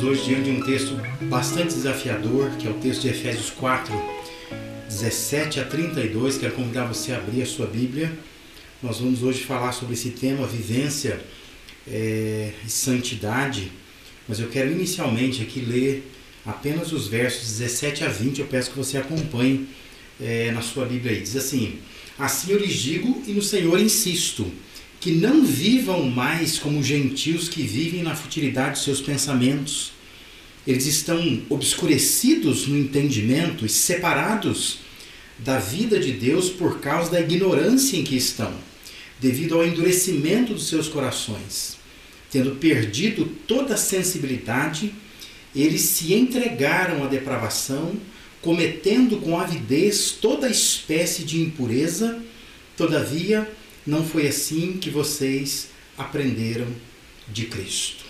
estamos hoje diante de um texto bastante desafiador, que é o texto de Efésios 4, 17 a 32. Quero convidar você a abrir a sua Bíblia. Nós vamos hoje falar sobre esse tema, vivência é, e santidade. Mas eu quero inicialmente aqui ler apenas os versos 17 a 20. Eu peço que você acompanhe é, na sua Bíblia aí. Diz assim: Assim eu lhes digo e no Senhor insisto que não vivam mais como gentios que vivem na futilidade de seus pensamentos. Eles estão obscurecidos no entendimento e separados da vida de Deus por causa da ignorância em que estão, devido ao endurecimento dos seus corações. Tendo perdido toda a sensibilidade, eles se entregaram à depravação, cometendo com avidez toda espécie de impureza. Todavia, não foi assim que vocês aprenderam de Cristo.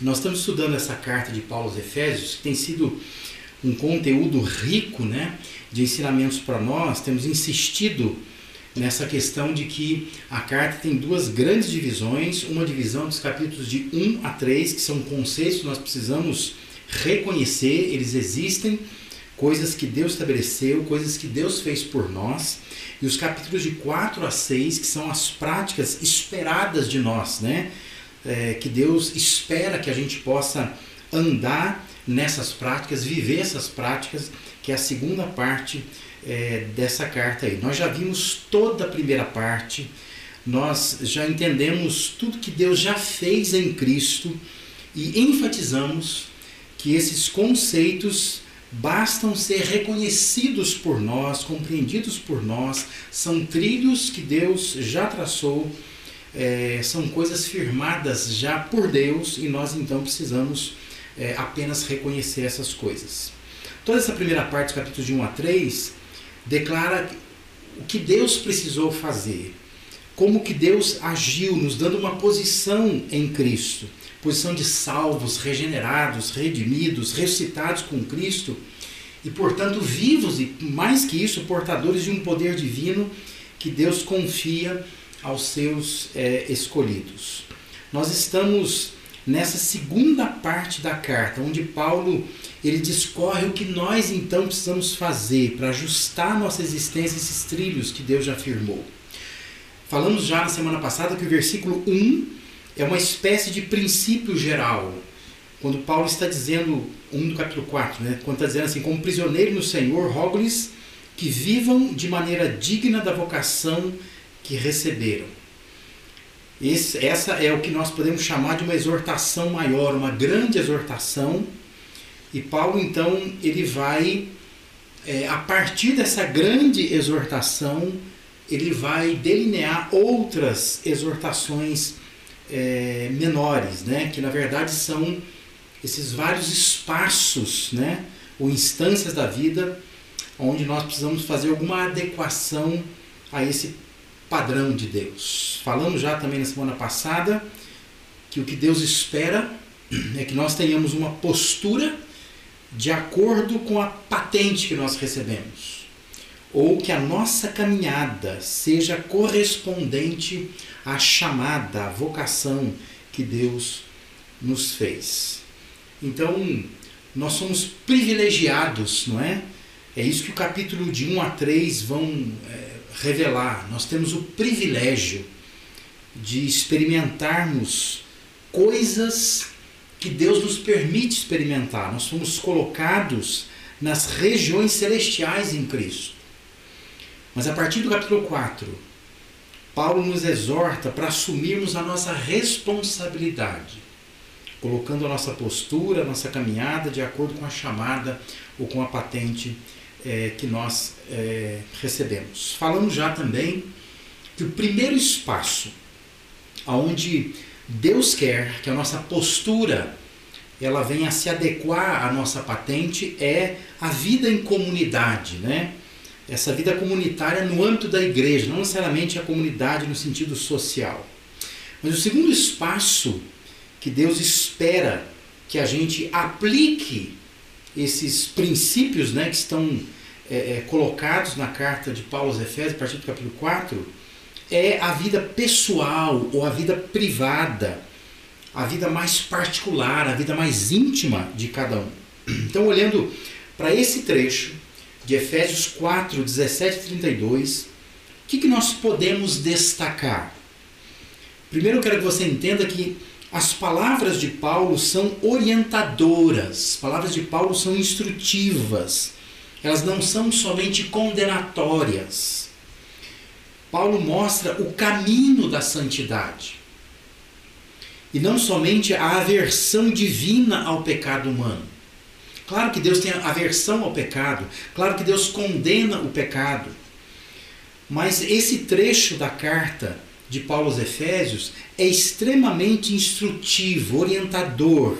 Nós estamos estudando essa carta de Paulo aos Efésios, que tem sido um conteúdo rico né, de ensinamentos para nós. Temos insistido nessa questão de que a carta tem duas grandes divisões: uma divisão dos capítulos de 1 a 3, que são conceitos que nós precisamos reconhecer, eles existem, coisas que Deus estabeleceu, coisas que Deus fez por nós e os capítulos de 4 a 6, que são as práticas esperadas de nós, né? É, que Deus espera que a gente possa andar nessas práticas, viver essas práticas, que é a segunda parte é, dessa carta aí. Nós já vimos toda a primeira parte, nós já entendemos tudo que Deus já fez em Cristo e enfatizamos que esses conceitos bastam ser reconhecidos por nós, compreendidos por nós, são trilhos que Deus já traçou, é, são coisas firmadas já por Deus e nós então precisamos é, apenas reconhecer essas coisas. Toda essa primeira parte, capítulos de 1 a 3, declara o que Deus precisou fazer, como que Deus agiu, nos dando uma posição em Cristo posição de salvos, regenerados, redimidos, ressuscitados com Cristo e, portanto, vivos e, mais que isso, portadores de um poder divino que Deus confia aos seus é, escolhidos. Nós estamos nessa segunda parte da carta, onde Paulo ele discorre o que nós então precisamos fazer para ajustar nossa existência a esses trilhos que Deus já afirmou. Falamos já na semana passada que o versículo 1 é uma espécie de princípio geral. Quando Paulo está dizendo, 1 do capítulo 4, né, quando está dizendo assim, como prisioneiro no Senhor, rogo-lhes que vivam de maneira digna da vocação que receberam. Esse, essa é o que nós podemos chamar de uma exortação maior, uma grande exortação. E Paulo, então, ele vai, é, a partir dessa grande exortação, ele vai delinear outras exortações é, menores, né? que na verdade são esses vários espaços né? ou instâncias da vida onde nós precisamos fazer alguma adequação a esse padrão de Deus. Falamos já também na semana passada que o que Deus espera é que nós tenhamos uma postura de acordo com a patente que nós recebemos ou que a nossa caminhada seja correspondente à chamada, à vocação que Deus nos fez. Então, nós somos privilegiados, não é? É isso que o capítulo de 1 a 3 vão é, revelar. Nós temos o privilégio de experimentarmos coisas que Deus nos permite experimentar. Nós fomos colocados nas regiões celestiais em Cristo. Mas a partir do capítulo 4, Paulo nos exorta para assumirmos a nossa responsabilidade, colocando a nossa postura, a nossa caminhada de acordo com a chamada ou com a patente é, que nós é, recebemos. Falamos já também que o primeiro espaço aonde Deus quer que a nossa postura ela venha a se adequar à nossa patente é a vida em comunidade, né? Essa vida comunitária no âmbito da igreja, não necessariamente a comunidade no sentido social. Mas o segundo espaço que Deus espera que a gente aplique esses princípios né, que estão é, é, colocados na carta de Paulo aos Efésios, a partir do capítulo 4, é a vida pessoal ou a vida privada a vida mais particular, a vida mais íntima de cada um. Então, olhando para esse trecho de Efésios 4, 17 e 32, o que, que nós podemos destacar? Primeiro, eu quero que você entenda que as palavras de Paulo são orientadoras, as palavras de Paulo são instrutivas, elas não são somente condenatórias. Paulo mostra o caminho da santidade e não somente a aversão divina ao pecado humano. Claro que Deus tem aversão ao pecado, claro que Deus condena o pecado, mas esse trecho da carta de Paulo aos Efésios é extremamente instrutivo, orientador.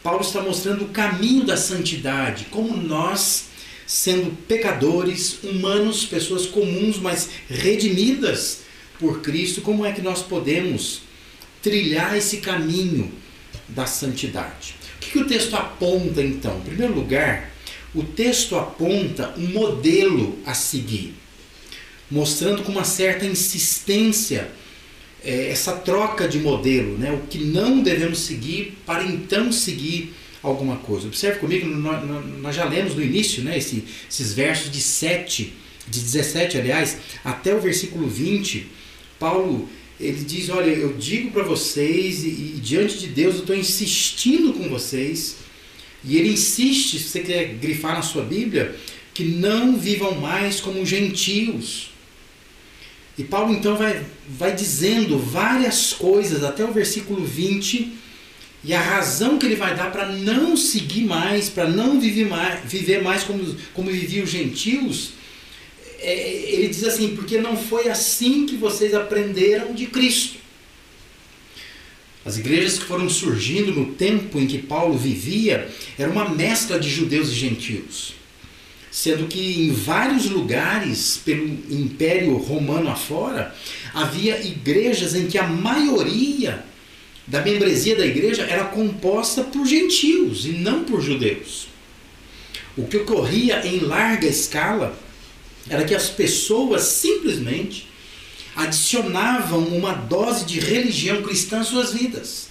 Paulo está mostrando o caminho da santidade, como nós, sendo pecadores, humanos, pessoas comuns, mas redimidas por Cristo, como é que nós podemos trilhar esse caminho da santidade. O que, que o texto aponta então? Em primeiro lugar, o texto aponta um modelo a seguir, mostrando com uma certa insistência é, essa troca de modelo, né? o que não devemos seguir para então seguir alguma coisa. Observe comigo, nós já lemos no início né, esse, esses versos de 7, de 17, aliás, até o versículo 20, Paulo ele diz: Olha, eu digo para vocês, e, e, diante de Deus eu estou insistindo com vocês, e ele insiste, se você quer grifar na sua Bíblia, que não vivam mais como gentios. E Paulo então vai, vai dizendo várias coisas até o versículo 20, e a razão que ele vai dar para não seguir mais, para não viver mais, viver mais como, como viviam os gentios, é, ele diz assim: porque não foi assim que vocês aprenderam de Cristo. As igrejas que foram surgindo no tempo em que Paulo vivia era uma mescla de judeus e gentios, sendo que em vários lugares pelo Império Romano afora havia igrejas em que a maioria da membresia da igreja era composta por gentios e não por judeus. O que ocorria em larga escala era que as pessoas simplesmente adicionavam uma dose de religião cristã às suas vidas,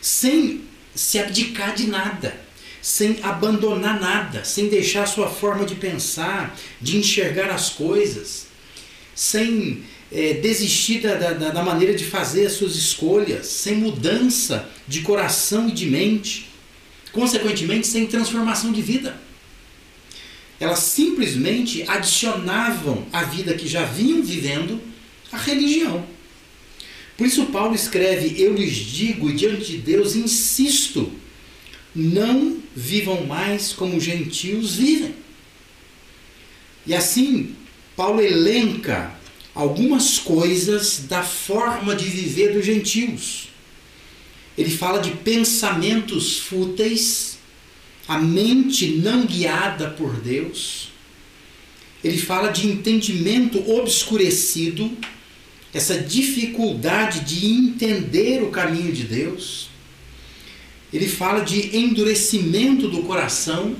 sem se abdicar de nada, sem abandonar nada, sem deixar sua forma de pensar, de enxergar as coisas, sem é, desistir da, da, da maneira de fazer as suas escolhas, sem mudança de coração e de mente, consequentemente, sem transformação de vida. Elas simplesmente adicionavam à vida que já vinham vivendo a religião. Por isso, Paulo escreve: Eu lhes digo, diante de Deus insisto, não vivam mais como gentios vivem. E assim, Paulo elenca algumas coisas da forma de viver dos gentios. Ele fala de pensamentos fúteis, a mente não guiada por Deus. Ele fala de entendimento obscurecido, essa dificuldade de entender o caminho de Deus. Ele fala de endurecimento do coração,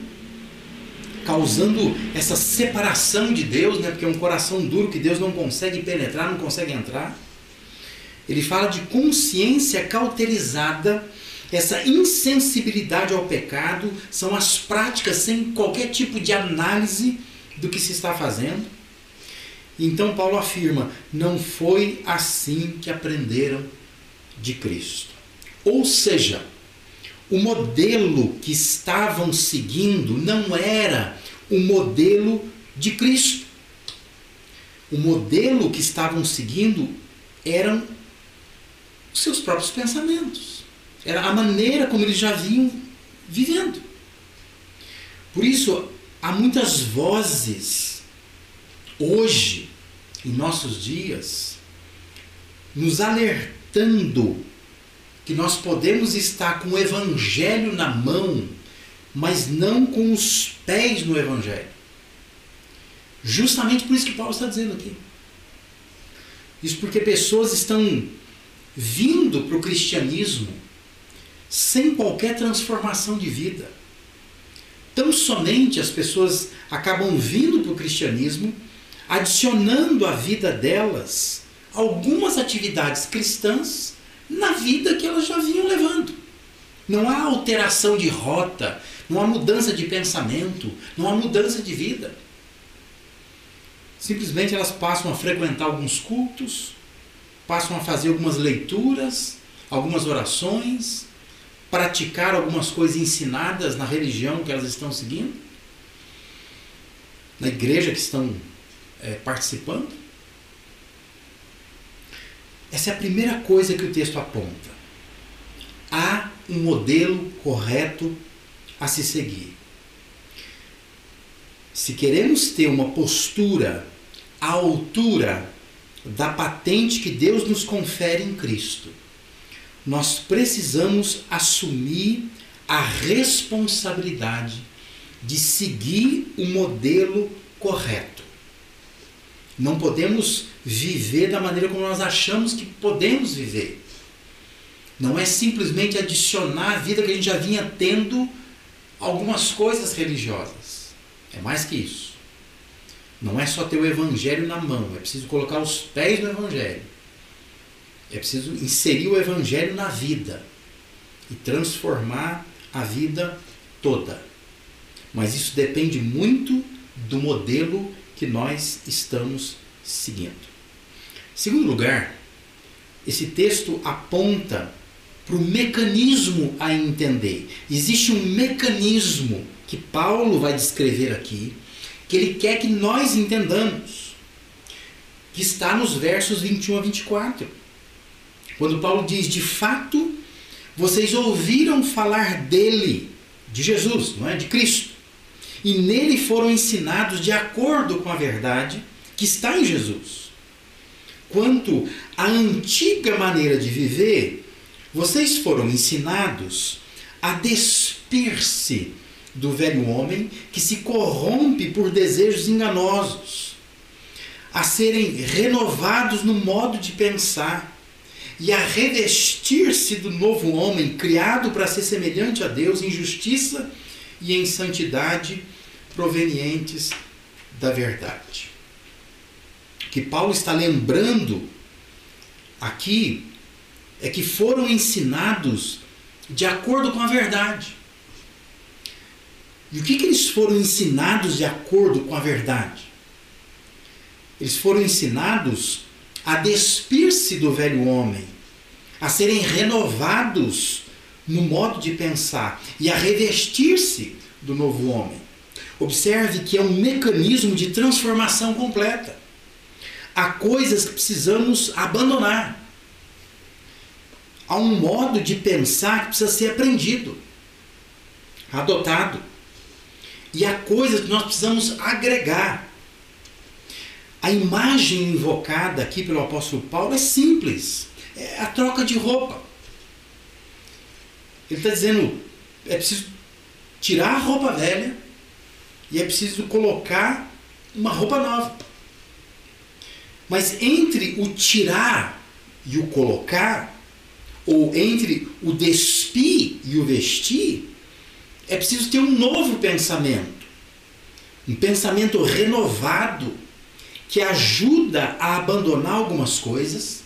causando essa separação de Deus, né? porque é um coração duro que Deus não consegue penetrar, não consegue entrar. Ele fala de consciência cauterizada essa insensibilidade ao pecado são as práticas sem qualquer tipo de análise do que se está fazendo. Então Paulo afirma: não foi assim que aprenderam de Cristo. Ou seja, o modelo que estavam seguindo não era o modelo de Cristo. O modelo que estavam seguindo eram seus próprios pensamentos. Era a maneira como eles já vinham vivendo. Por isso, há muitas vozes hoje, em nossos dias, nos alertando que nós podemos estar com o Evangelho na mão, mas não com os pés no Evangelho. Justamente por isso que Paulo está dizendo aqui. Isso porque pessoas estão vindo para o cristianismo sem qualquer transformação de vida. Tão somente as pessoas acabam vindo para o cristianismo, adicionando à vida delas algumas atividades cristãs, na vida que elas já vinham levando. Não há alteração de rota, não há mudança de pensamento, não há mudança de vida. Simplesmente elas passam a frequentar alguns cultos, passam a fazer algumas leituras, algumas orações, praticar algumas coisas ensinadas na religião que elas estão seguindo, na igreja que estão é, participando. Essa é a primeira coisa que o texto aponta. Há um modelo correto a se seguir. Se queremos ter uma postura à altura da patente que Deus nos confere em Cristo, nós precisamos assumir a responsabilidade de seguir o modelo correto. Não podemos viver da maneira como nós achamos que podemos viver. Não é simplesmente adicionar à vida que a gente já vinha tendo algumas coisas religiosas. É mais que isso. Não é só ter o evangelho na mão, é preciso colocar os pés no evangelho. É preciso inserir o evangelho na vida e transformar a vida toda. Mas isso depende muito do modelo que nós estamos seguindo. Segundo lugar, esse texto aponta para o mecanismo a entender. Existe um mecanismo que Paulo vai descrever aqui, que ele quer que nós entendamos, que está nos versos 21 a 24. Quando Paulo diz: De fato, vocês ouviram falar dele, de Jesus, não é? De Cristo. E nele foram ensinados de acordo com a verdade que está em Jesus. Quanto à antiga maneira de viver, vocês foram ensinados a despir-se do velho homem que se corrompe por desejos enganosos, a serem renovados no modo de pensar e a revestir-se do novo homem criado para ser semelhante a Deus em justiça e em santidade provenientes da verdade. Que Paulo está lembrando aqui é que foram ensinados de acordo com a verdade. E o que, que eles foram ensinados de acordo com a verdade? Eles foram ensinados a despir-se do velho homem, a serem renovados no modo de pensar e a revestir-se do novo homem. Observe que é um mecanismo de transformação completa. Há coisas que precisamos abandonar. Há um modo de pensar que precisa ser aprendido, adotado. E há coisas que nós precisamos agregar. A imagem invocada aqui pelo apóstolo Paulo é simples. É a troca de roupa. Ele está dizendo, é preciso tirar a roupa velha e é preciso colocar uma roupa nova. Mas entre o tirar e o colocar, ou entre o despir e o vestir, é preciso ter um novo pensamento. Um pensamento renovado que ajuda a abandonar algumas coisas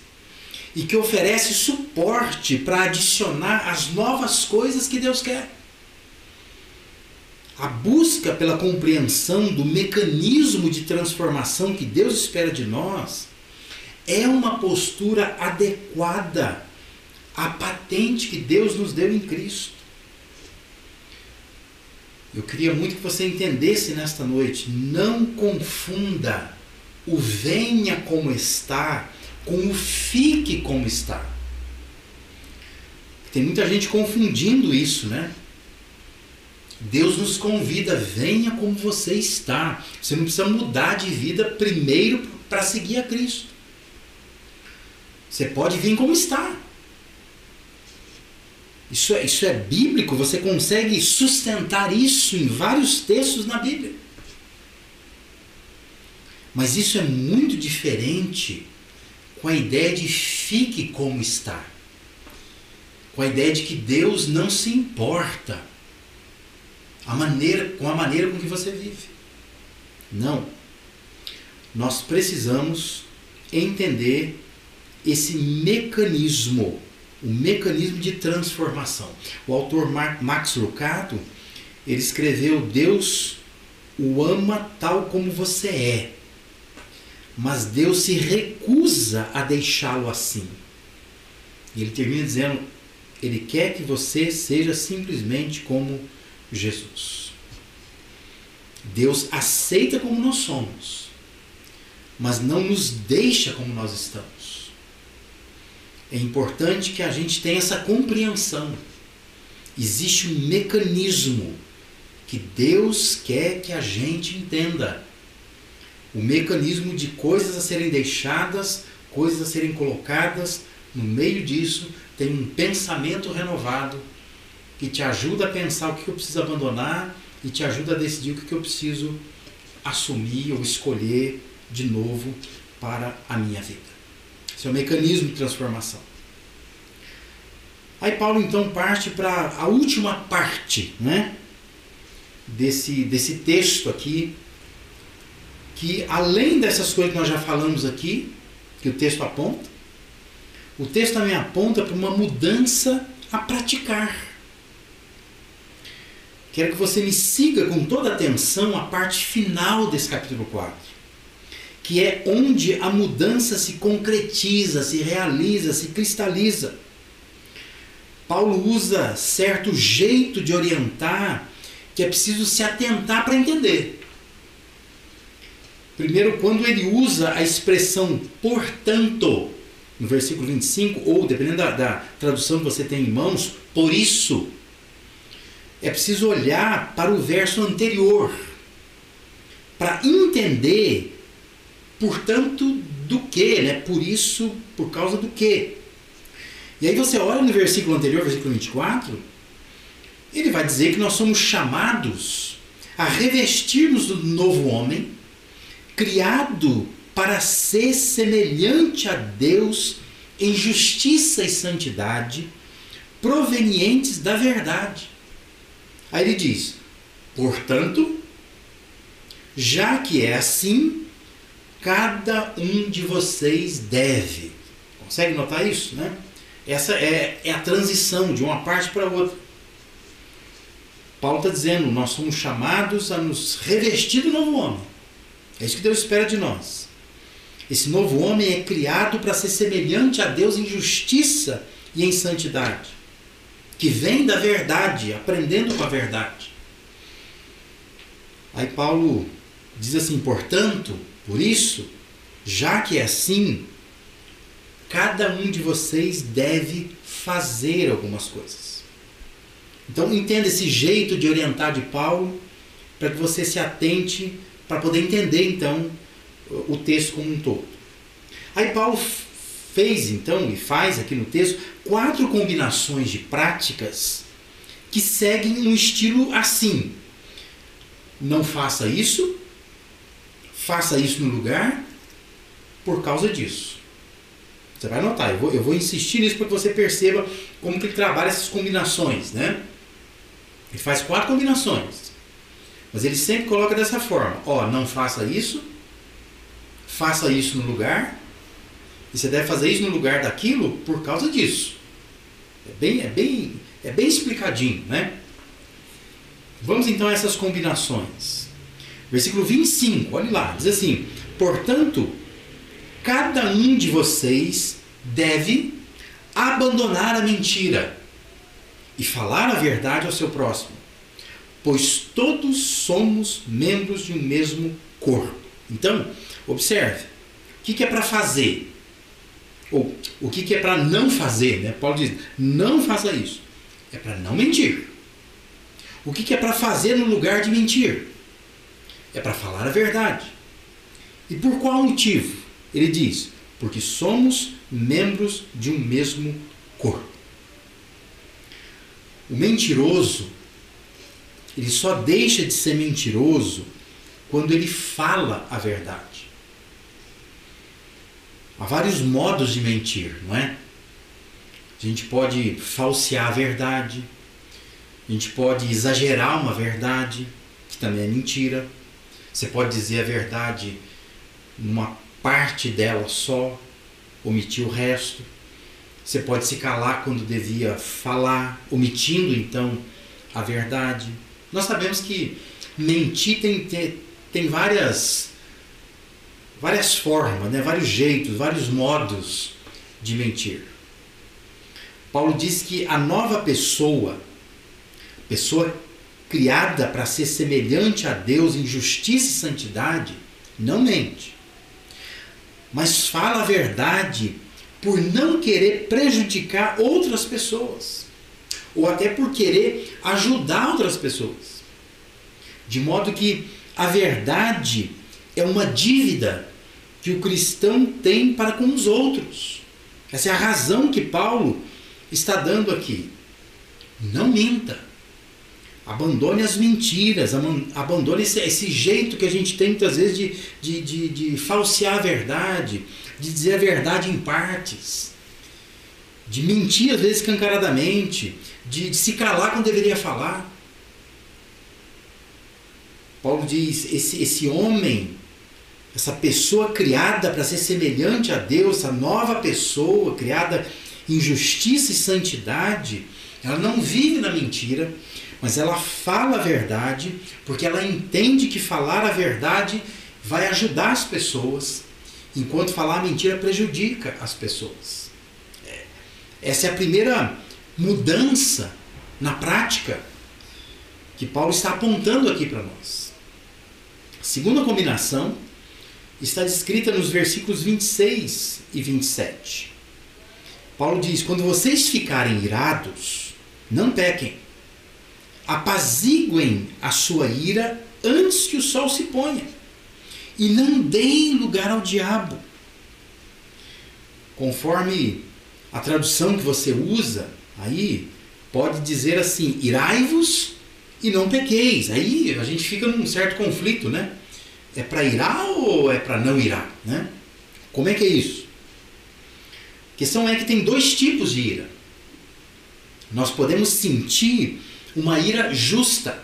e que oferece suporte para adicionar as novas coisas que Deus quer. A busca pela compreensão do mecanismo de transformação que Deus espera de nós é uma postura adequada à patente que Deus nos deu em Cristo. Eu queria muito que você entendesse nesta noite: não confunda o venha como está com o fique como está. Tem muita gente confundindo isso, né? Deus nos convida, venha como você está. Você não precisa mudar de vida primeiro para seguir a Cristo. Você pode vir como está. Isso é, isso é bíblico, você consegue sustentar isso em vários textos na Bíblia. Mas isso é muito diferente com a ideia de fique como está. Com a ideia de que Deus não se importa a maneira, com a maneira com que você vive. Não. Nós precisamos entender esse mecanismo o mecanismo de transformação. O autor Max Lucado, ele escreveu Deus o ama tal como você é, mas Deus se recusa a deixá-lo assim. E ele termina dizendo: Ele quer que você seja simplesmente como Jesus. Deus aceita como nós somos, mas não nos deixa como nós estamos. É importante que a gente tenha essa compreensão. Existe um mecanismo que Deus quer que a gente entenda. O mecanismo de coisas a serem deixadas, coisas a serem colocadas, no meio disso tem um pensamento renovado que te ajuda a pensar o que eu preciso abandonar e te ajuda a decidir o que eu preciso assumir ou escolher de novo para a minha vida. Esse é o mecanismo de transformação. Aí Paulo então parte para a última parte, né? Desse, desse texto aqui, que além dessas coisas que nós já falamos aqui, que o texto aponta, o texto também aponta para uma mudança a praticar. Quero que você me siga com toda atenção a parte final desse capítulo 4, que é onde a mudança se concretiza, se realiza, se cristaliza. Paulo usa certo jeito de orientar que é preciso se atentar para entender. Primeiro, quando ele usa a expressão portanto, no versículo 25, ou dependendo da, da tradução que você tem em mãos, por isso é preciso olhar para o verso anterior para entender, portanto, do que, né? Por isso, por causa do que. E aí você olha no versículo anterior, versículo 24, ele vai dizer que nós somos chamados a revestirmos do novo homem, criado para ser semelhante a Deus em justiça e santidade, provenientes da verdade. Aí ele diz: portanto, já que é assim, cada um de vocês deve. Consegue notar isso, né? Essa é, é a transição de uma parte para outra. Paulo está dizendo: nós somos chamados a nos revestir do novo homem. É isso que Deus espera de nós. Esse novo homem é criado para ser semelhante a Deus em justiça e em santidade que vem da verdade, aprendendo com a verdade. Aí Paulo diz assim: portanto, por isso, já que é assim, cada um de vocês deve fazer algumas coisas. Então entenda esse jeito de orientar de Paulo para que você se atente para poder entender então o texto como um todo. Aí Paulo fez então e faz aqui no texto quatro combinações de práticas que seguem um estilo assim. Não faça isso, faça isso no lugar, por causa disso. Você vai notar, eu vou, eu vou insistir nisso para que você perceba como que ele trabalha essas combinações, né? Ele faz quatro combinações. Mas ele sempre coloca dessa forma: ó, não faça isso, faça isso no lugar, e você deve fazer isso no lugar daquilo por causa disso. É bem, é bem, é bem explicadinho, né? Vamos então a essas combinações. Versículo 25, olhe lá, diz assim: Portanto, cada um de vocês deve abandonar a mentira e falar a verdade ao seu próximo, pois todos somos membros de um mesmo corpo. Então, observe: o que é para fazer? Ou o que, que é para não fazer? Né? Paulo diz: não faça isso. É para não mentir. O que, que é para fazer no lugar de mentir? É para falar a verdade. E por qual motivo? Ele diz: porque somos membros de um mesmo corpo. O mentiroso, ele só deixa de ser mentiroso quando ele fala a verdade. Há vários modos de mentir, não é? A gente pode falsear a verdade, a gente pode exagerar uma verdade, que também é mentira. Você pode dizer a verdade numa parte dela só, omitir o resto. Você pode se calar quando devia falar, omitindo então a verdade. Nós sabemos que mentir tem, tem, tem várias, várias formas, né? vários jeitos, vários modos de mentir. Paulo diz que a nova pessoa, pessoa criada para ser semelhante a Deus em justiça e santidade, não mente, mas fala a verdade por não querer prejudicar outras pessoas, ou até por querer ajudar outras pessoas. De modo que a verdade é uma dívida que o cristão tem para com os outros. Essa é a razão que Paulo está dando aqui. Não minta. Abandone as mentiras, abandone esse, esse, jeito que a gente tem muitas vezes de, de, de, de falsear a verdade, de dizer a verdade em partes, de mentir às vezes escancaradamente, de, de se calar quando deveria falar. Paulo diz: esse, esse homem, essa pessoa criada para ser semelhante a Deus, essa nova pessoa criada em justiça e santidade, ela não vive na mentira, mas ela fala a verdade, porque ela entende que falar a verdade vai ajudar as pessoas, enquanto falar a mentira prejudica as pessoas. É, essa é a primeira mudança na prática que Paulo está apontando aqui para nós. A segunda combinação está descrita nos versículos 26 e 27. Paulo diz: Quando vocês ficarem irados, não pequem apaziguem a sua ira antes que o sol se ponha, e não deem lugar ao diabo. Conforme a tradução que você usa, aí pode dizer assim: irai-vos e não pequeis. Aí a gente fica num certo conflito, né? É para irar ou é para não irar, né? Como é que é isso? A questão é que tem dois tipos de ira. Nós podemos sentir uma ira justa,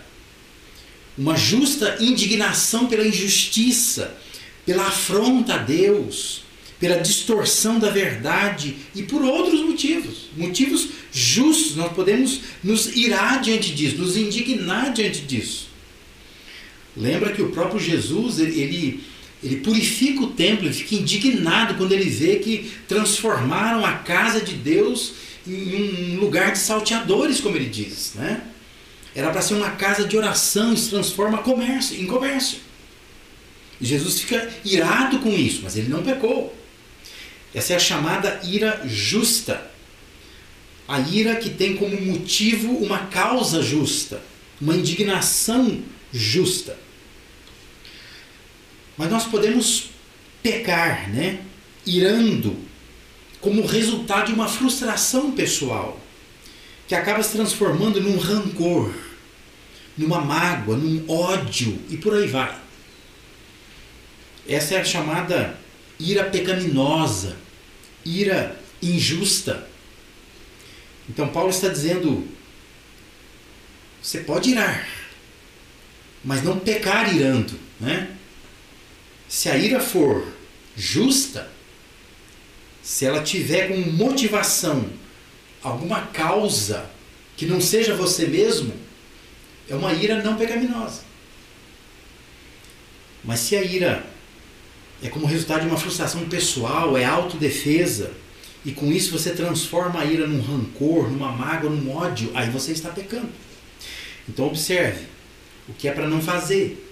uma justa indignação pela injustiça, pela afronta a Deus, pela distorção da verdade e por outros motivos, motivos justos. Nós podemos nos irar diante disso, nos indignar diante disso. Lembra que o próprio Jesus, ele, ele purifica o templo, ele fica indignado quando ele vê que transformaram a casa de Deus em um lugar de salteadores, como ele diz, né? Era para ser uma casa de oração e se transforma comércio, em comércio. E Jesus fica irado com isso, mas ele não pecou. Essa é a chamada ira justa. A ira que tem como motivo uma causa justa, uma indignação justa. Mas nós podemos pecar, né? Irando como resultado de uma frustração pessoal, que acaba se transformando num rancor numa mágoa, num ódio e por aí vai. Essa é a chamada ira pecaminosa, ira injusta. Então Paulo está dizendo: você pode irar, mas não pecar irando, né? Se a ira for justa, se ela tiver como motivação alguma causa que não seja você mesmo, é uma ira não pecaminosa. Mas se a ira é como resultado de uma frustração pessoal, é autodefesa, e com isso você transforma a ira num rancor, numa mágoa, num ódio, aí você está pecando. Então observe, o que é para não fazer?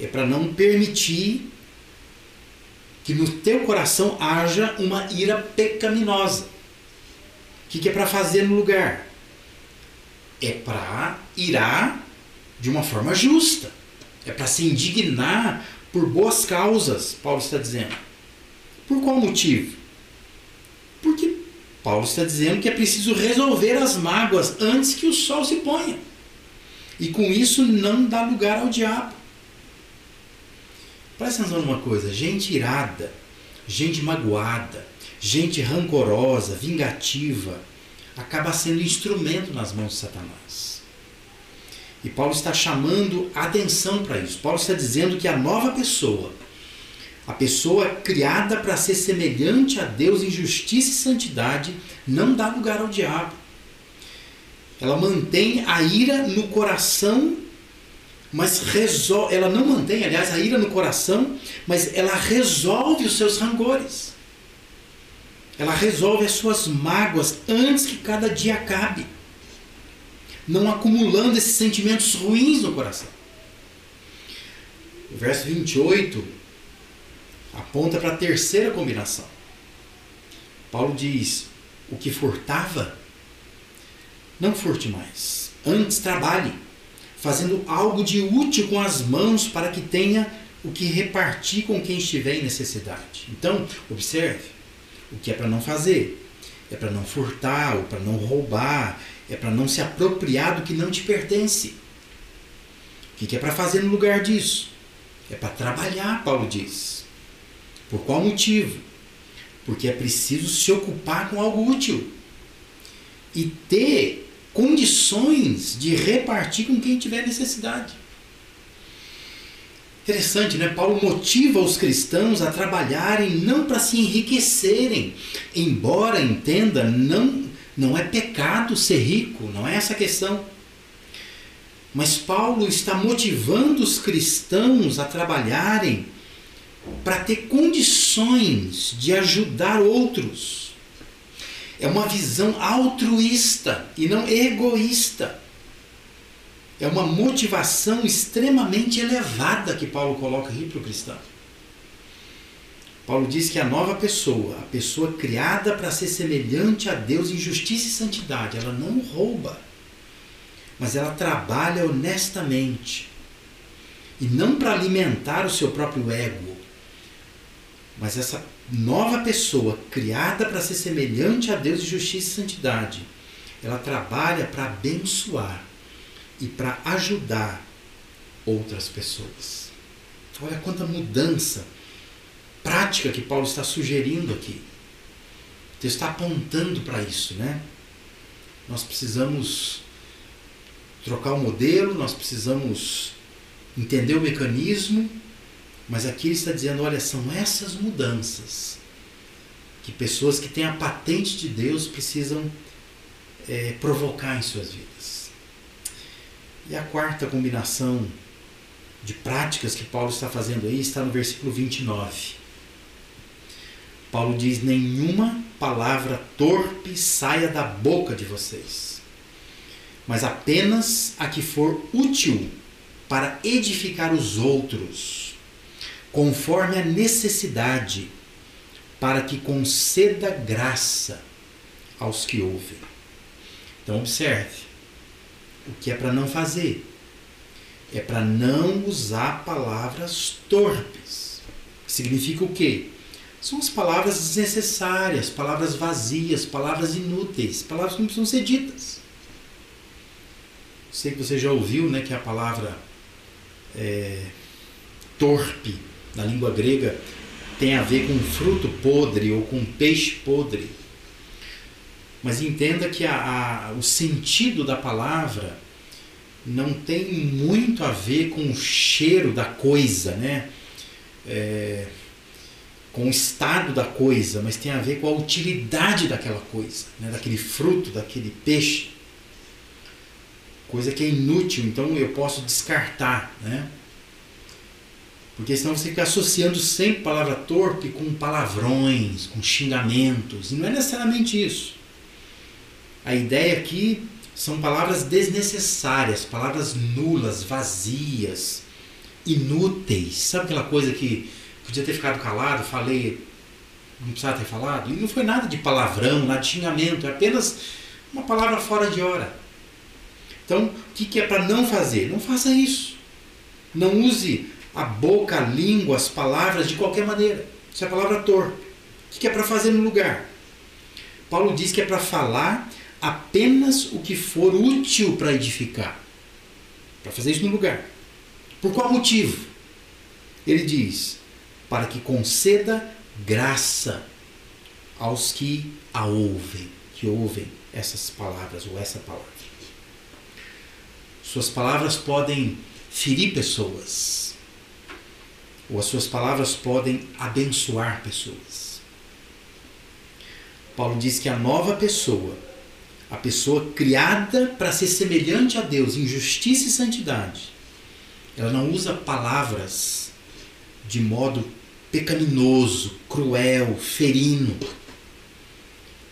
É para não permitir que no teu coração haja uma ira pecaminosa. O que é para fazer no lugar? é para irar de uma forma justa. É para se indignar por boas causas, Paulo está dizendo. Por qual motivo? Porque Paulo está dizendo que é preciso resolver as mágoas antes que o sol se ponha. E com isso não dá lugar ao diabo. Presta atenção numa coisa: gente irada, gente magoada, gente rancorosa, vingativa, acaba sendo instrumento nas mãos de Satanás. E Paulo está chamando atenção para isso. Paulo está dizendo que a nova pessoa, A pessoa criada para ser semelhante a Deus em justiça e santidade não dá lugar ao diabo. Ela mantém a ira no coração, mas resolve, ela não mantém, aliás, a ira no coração, mas ela resolve os seus rancores. Ela resolve as suas mágoas antes que cada dia acabe. Não acumulando esses sentimentos ruins no coração. O verso 28 aponta para a terceira combinação. Paulo diz: o que furtava, não furte mais. Antes trabalhe, fazendo algo de útil com as mãos para que tenha o que repartir com quem estiver em necessidade. Então, observe: o que é para não fazer? É para não furtar, ou para não roubar, é para não se apropriar do que não te pertence. O que é para fazer no lugar disso? É para trabalhar, Paulo diz. Por qual motivo? Porque é preciso se ocupar com algo útil e ter condições de repartir com quem tiver necessidade. Interessante, né? Paulo motiva os cristãos a trabalharem não para se enriquecerem, embora entenda, não, não é pecado ser rico, não é essa a questão. Mas Paulo está motivando os cristãos a trabalharem para ter condições de ajudar outros. É uma visão altruísta e não egoísta. É uma motivação extremamente elevada que Paulo coloca aqui para o cristão. Paulo diz que a nova pessoa, a pessoa criada para ser semelhante a Deus em justiça e santidade, ela não rouba, mas ela trabalha honestamente. E não para alimentar o seu próprio ego, mas essa nova pessoa, criada para ser semelhante a Deus de justiça e santidade, ela trabalha para abençoar e para ajudar outras pessoas. Olha quanta mudança prática que Paulo está sugerindo aqui. Ele está apontando para isso, né? Nós precisamos trocar o modelo, nós precisamos entender o mecanismo mas aqui ele está dizendo: olha, são essas mudanças que pessoas que têm a patente de Deus precisam é, provocar em suas vidas. E a quarta combinação de práticas que Paulo está fazendo aí está no versículo 29. Paulo diz: Nenhuma palavra torpe saia da boca de vocês, mas apenas a que for útil para edificar os outros conforme a necessidade, para que conceda graça aos que ouvem. Então, observe: o que é para não fazer? É para não usar palavras torpes. Significa o quê? São as palavras desnecessárias, palavras vazias, palavras inúteis, palavras que não precisam ser ditas. Sei que você já ouviu né, que a palavra é, torpe na língua grega tem a ver com fruto podre ou com peixe podre. Mas entenda que a, a, o sentido da palavra não tem muito a ver com o cheiro da coisa, né? É, com o estado da coisa, mas tem a ver com a utilidade daquela coisa, né? daquele fruto, daquele peixe. Coisa que é inútil, então eu posso descartar. Né? Porque senão você fica associando sempre palavra torpe com palavrões, com xingamentos. E não é necessariamente isso. A ideia aqui são palavras desnecessárias, palavras nulas, vazias, inúteis. Sabe aquela coisa que podia ter ficado calado, falei, não precisava ter falado? E não foi nada de palavrão, nada de xingamento, é apenas uma palavra fora de hora. Então, o que é para não fazer? Não faça isso. Não use a boca, a língua, as palavras de qualquer maneira. Isso é a palavra torpe. O que é para fazer no lugar? Paulo diz que é para falar apenas o que for útil para edificar. Para fazer isso no lugar. Por qual motivo? Ele diz: para que conceda graça aos que a ouvem, que ouvem essas palavras ou essa palavra. Suas palavras podem ferir pessoas, ou as suas palavras podem abençoar pessoas. Paulo diz que a nova pessoa, a pessoa criada para ser semelhante a Deus em justiça e santidade, ela não usa palavras de modo pecaminoso, cruel, ferino,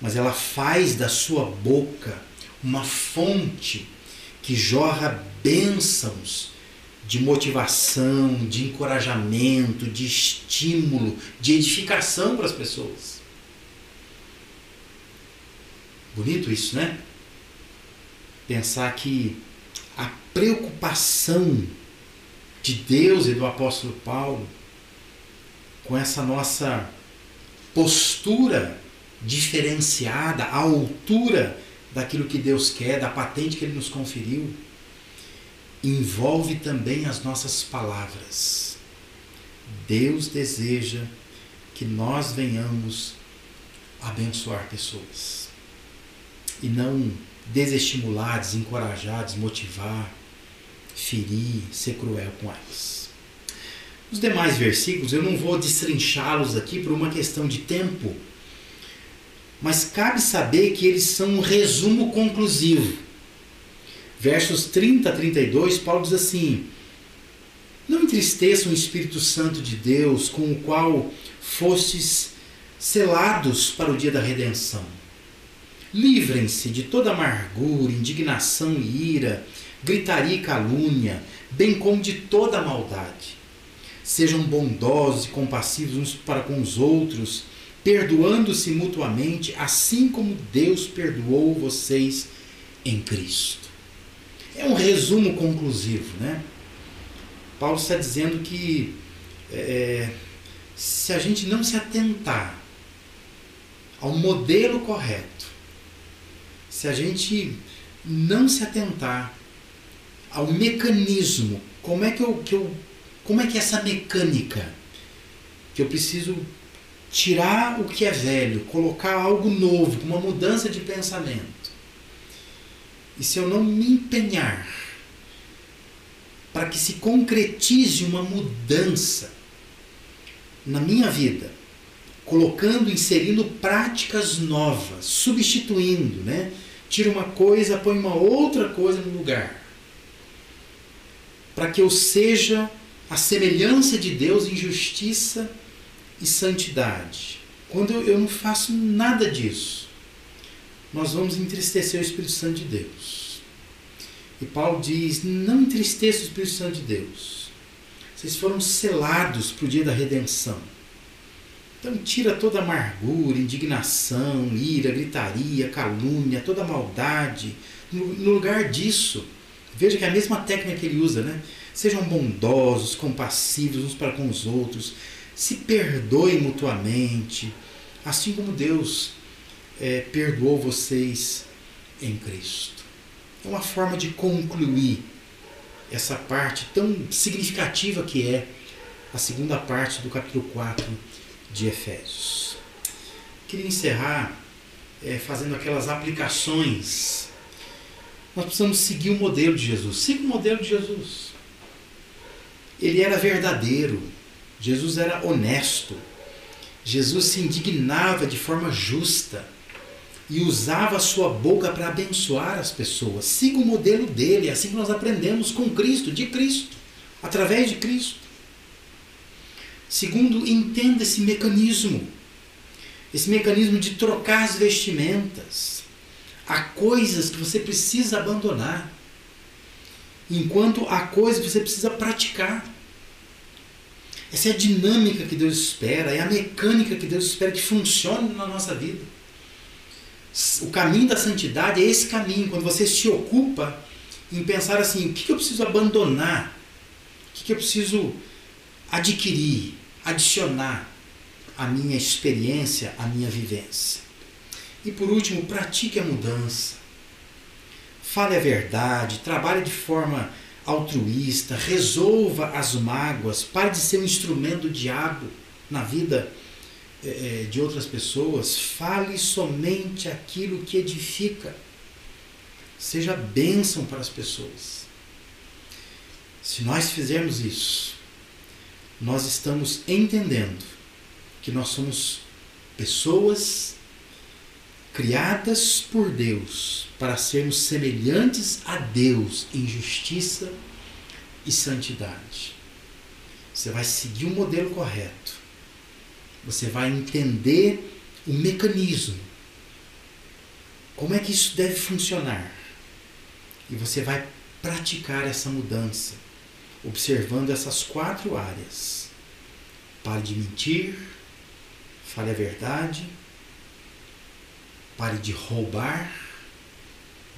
mas ela faz da sua boca uma fonte que jorra bênçãos de motivação, de encorajamento, de estímulo, de edificação para as pessoas. Bonito isso, né? Pensar que a preocupação de Deus e do apóstolo Paulo com essa nossa postura diferenciada, à altura daquilo que Deus quer, da patente que Ele nos conferiu, envolve também as nossas palavras. Deus deseja que nós venhamos abençoar pessoas e não desestimular, desencorajar, desmotivar, ferir, ser cruel com elas. Os demais versículos eu não vou destrinchá-los aqui por uma questão de tempo, mas cabe saber que eles são um resumo conclusivo versos 30 a 32, Paulo diz assim: Não entristeçam o Espírito Santo de Deus, com o qual fostes selados para o dia da redenção. Livrem-se de toda amargura, indignação e ira, gritaria e calúnia, bem como de toda maldade. Sejam bondosos e compassivos uns para com os outros, perdoando-se mutuamente, assim como Deus perdoou vocês em Cristo. É um resumo conclusivo, né? Paulo está dizendo que é, se a gente não se atentar ao modelo correto, se a gente não se atentar ao mecanismo, como é que eu, que eu como é que é essa mecânica que eu preciso tirar o que é velho, colocar algo novo, uma mudança de pensamento. E se eu não me empenhar para que se concretize uma mudança na minha vida, colocando, inserindo práticas novas, substituindo, né? Tira uma coisa, põe uma outra coisa no lugar. Para que eu seja a semelhança de Deus em justiça e santidade. Quando eu, não faço nada disso, nós vamos entristecer o Espírito Santo de Deus. E Paulo diz: não entristeça o Espírito Santo de Deus. Vocês foram selados para o dia da redenção. Então tira toda amargura, indignação, ira, gritaria, calúnia, toda maldade. No lugar disso, veja que é a mesma técnica que ele usa, né? Sejam bondosos, compassivos uns para com os outros, se perdoem mutuamente, assim como Deus é, perdoou vocês em Cristo. É uma forma de concluir essa parte tão significativa que é a segunda parte do capítulo 4 de Efésios. Queria encerrar é, fazendo aquelas aplicações. Nós precisamos seguir o modelo de Jesus. Siga o modelo de Jesus. Ele era verdadeiro. Jesus era honesto. Jesus se indignava de forma justa e usava a sua boca para abençoar as pessoas. Siga o modelo dele, é assim que nós aprendemos com Cristo, de Cristo, através de Cristo. Segundo, entenda esse mecanismo, esse mecanismo de trocar as vestimentas. Há coisas que você precisa abandonar, enquanto há coisas que você precisa praticar. Essa é a dinâmica que Deus espera, é a mecânica que Deus espera que funcione na nossa vida. O caminho da santidade é esse caminho, quando você se ocupa em pensar assim: o que eu preciso abandonar? O que eu preciso adquirir, adicionar à minha experiência, à minha vivência? E por último, pratique a mudança. Fale a verdade, trabalhe de forma altruísta, resolva as mágoas, pare de ser um instrumento do diabo na vida é, de outras pessoas, fale somente aquilo que edifica. Seja bênção para as pessoas. Se nós fizermos isso, nós estamos entendendo que nós somos pessoas criadas por Deus para sermos semelhantes a Deus em justiça e santidade. Você vai seguir o modelo correto. Você vai entender o mecanismo. Como é que isso deve funcionar? E você vai praticar essa mudança, observando essas quatro áreas. Pare de mentir, fale a verdade, pare de roubar,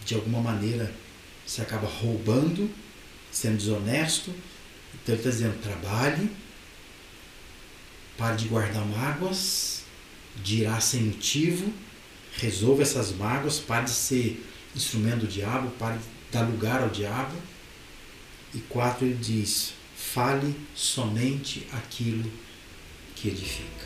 de alguma maneira você acaba roubando, sendo desonesto. Então ele está dizendo: trabalhe, pare de guardar mágoas, de irá sem motivo, resolva essas mágoas, pare de ser instrumento do diabo, pare de dar lugar ao diabo. E quatro, ele diz: fale somente aquilo que edifica.